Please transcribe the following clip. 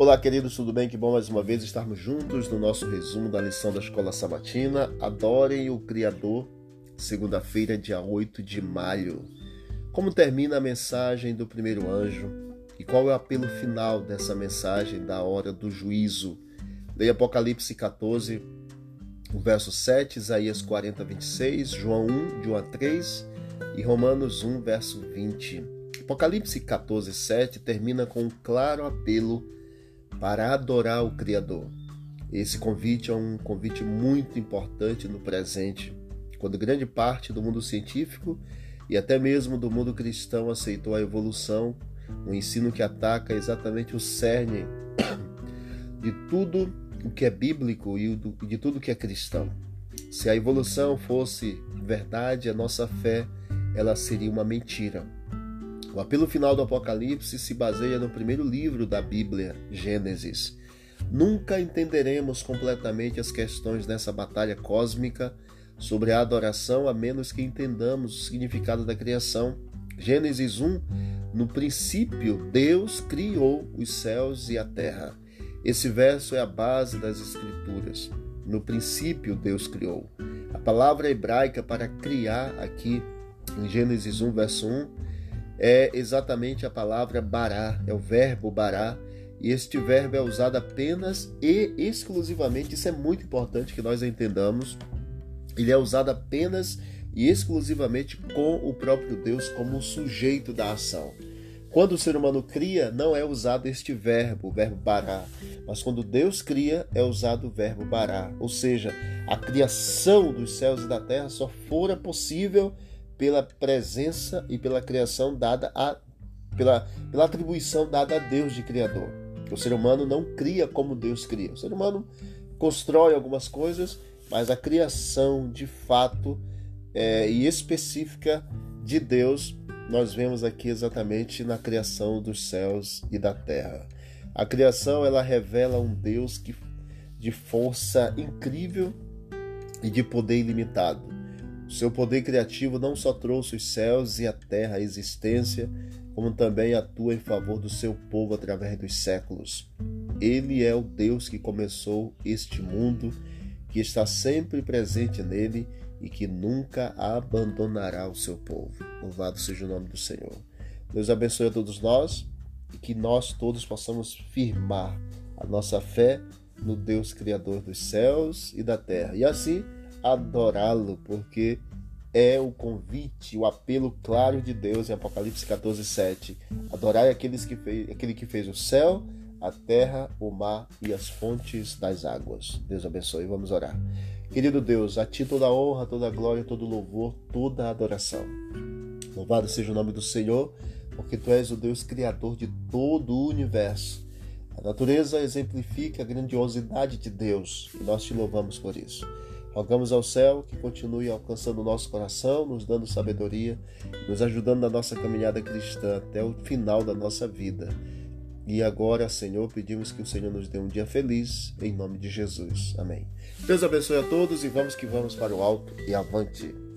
Olá, queridos, tudo bem? Que bom mais uma vez estarmos juntos no nosso resumo da lição da Escola Sabatina. Adorem o Criador, segunda-feira, dia 8 de maio. Como termina a mensagem do primeiro anjo e qual é o apelo final dessa mensagem da hora do juízo? Leia Apocalipse 14, o verso 7, Isaías 40, 26, João 1, de 1 a 3 e Romanos 1, verso 20. Apocalipse 14, 7 termina com um claro apelo para adorar o Criador. Esse convite é um convite muito importante no presente, quando grande parte do mundo científico e até mesmo do mundo cristão aceitou a evolução, um ensino que ataca exatamente o cerne de tudo o que é bíblico e de tudo o que é cristão. Se a evolução fosse verdade, a nossa fé ela seria uma mentira. O apelo final do Apocalipse se baseia no primeiro livro da Bíblia, Gênesis. Nunca entenderemos completamente as questões dessa batalha cósmica sobre a adoração a menos que entendamos o significado da criação. Gênesis 1 No princípio, Deus criou os céus e a terra. Esse verso é a base das Escrituras. No princípio, Deus criou. A palavra hebraica para criar aqui, em Gênesis 1, verso 1, é exatamente a palavra bará, é o verbo bará, e este verbo é usado apenas e exclusivamente, isso é muito importante que nós entendamos, ele é usado apenas e exclusivamente com o próprio Deus como sujeito da ação. Quando o ser humano cria, não é usado este verbo, o verbo bará, mas quando Deus cria, é usado o verbo bará. Ou seja, a criação dos céus e da terra só fora possível pela presença e pela criação dada a pela, pela atribuição dada a Deus de criador. O ser humano não cria como Deus cria. O ser humano constrói algumas coisas, mas a criação de fato é, e específica de Deus nós vemos aqui exatamente na criação dos céus e da terra. A criação ela revela um Deus que de força incrível e de poder ilimitado. Seu poder criativo não só trouxe os céus e a terra à existência, como também atua em favor do seu povo através dos séculos. Ele é o Deus que começou este mundo, que está sempre presente nele e que nunca abandonará o seu povo. Louvado seja o nome do Senhor. Deus abençoe a todos nós e que nós todos possamos firmar a nossa fé no Deus Criador dos céus e da terra. E assim, adorá-lo, porque é o convite, o apelo claro de Deus em Apocalipse 14, 7. Adorai aqueles que fez, aquele que fez o céu, a terra, o mar e as fontes das águas. Deus abençoe. Vamos orar. Querido Deus, a Ti toda a honra, toda a glória, todo o louvor, toda a adoração. Louvado seja o nome do Senhor, porque Tu és o Deus Criador de todo o universo. A natureza exemplifica a grandiosidade de Deus e nós te louvamos por isso. Rogamos ao céu que continue alcançando o nosso coração, nos dando sabedoria, nos ajudando na nossa caminhada cristã até o final da nossa vida. E agora, Senhor, pedimos que o Senhor nos dê um dia feliz, em nome de Jesus. Amém. Deus abençoe a todos e vamos que vamos para o alto e avante.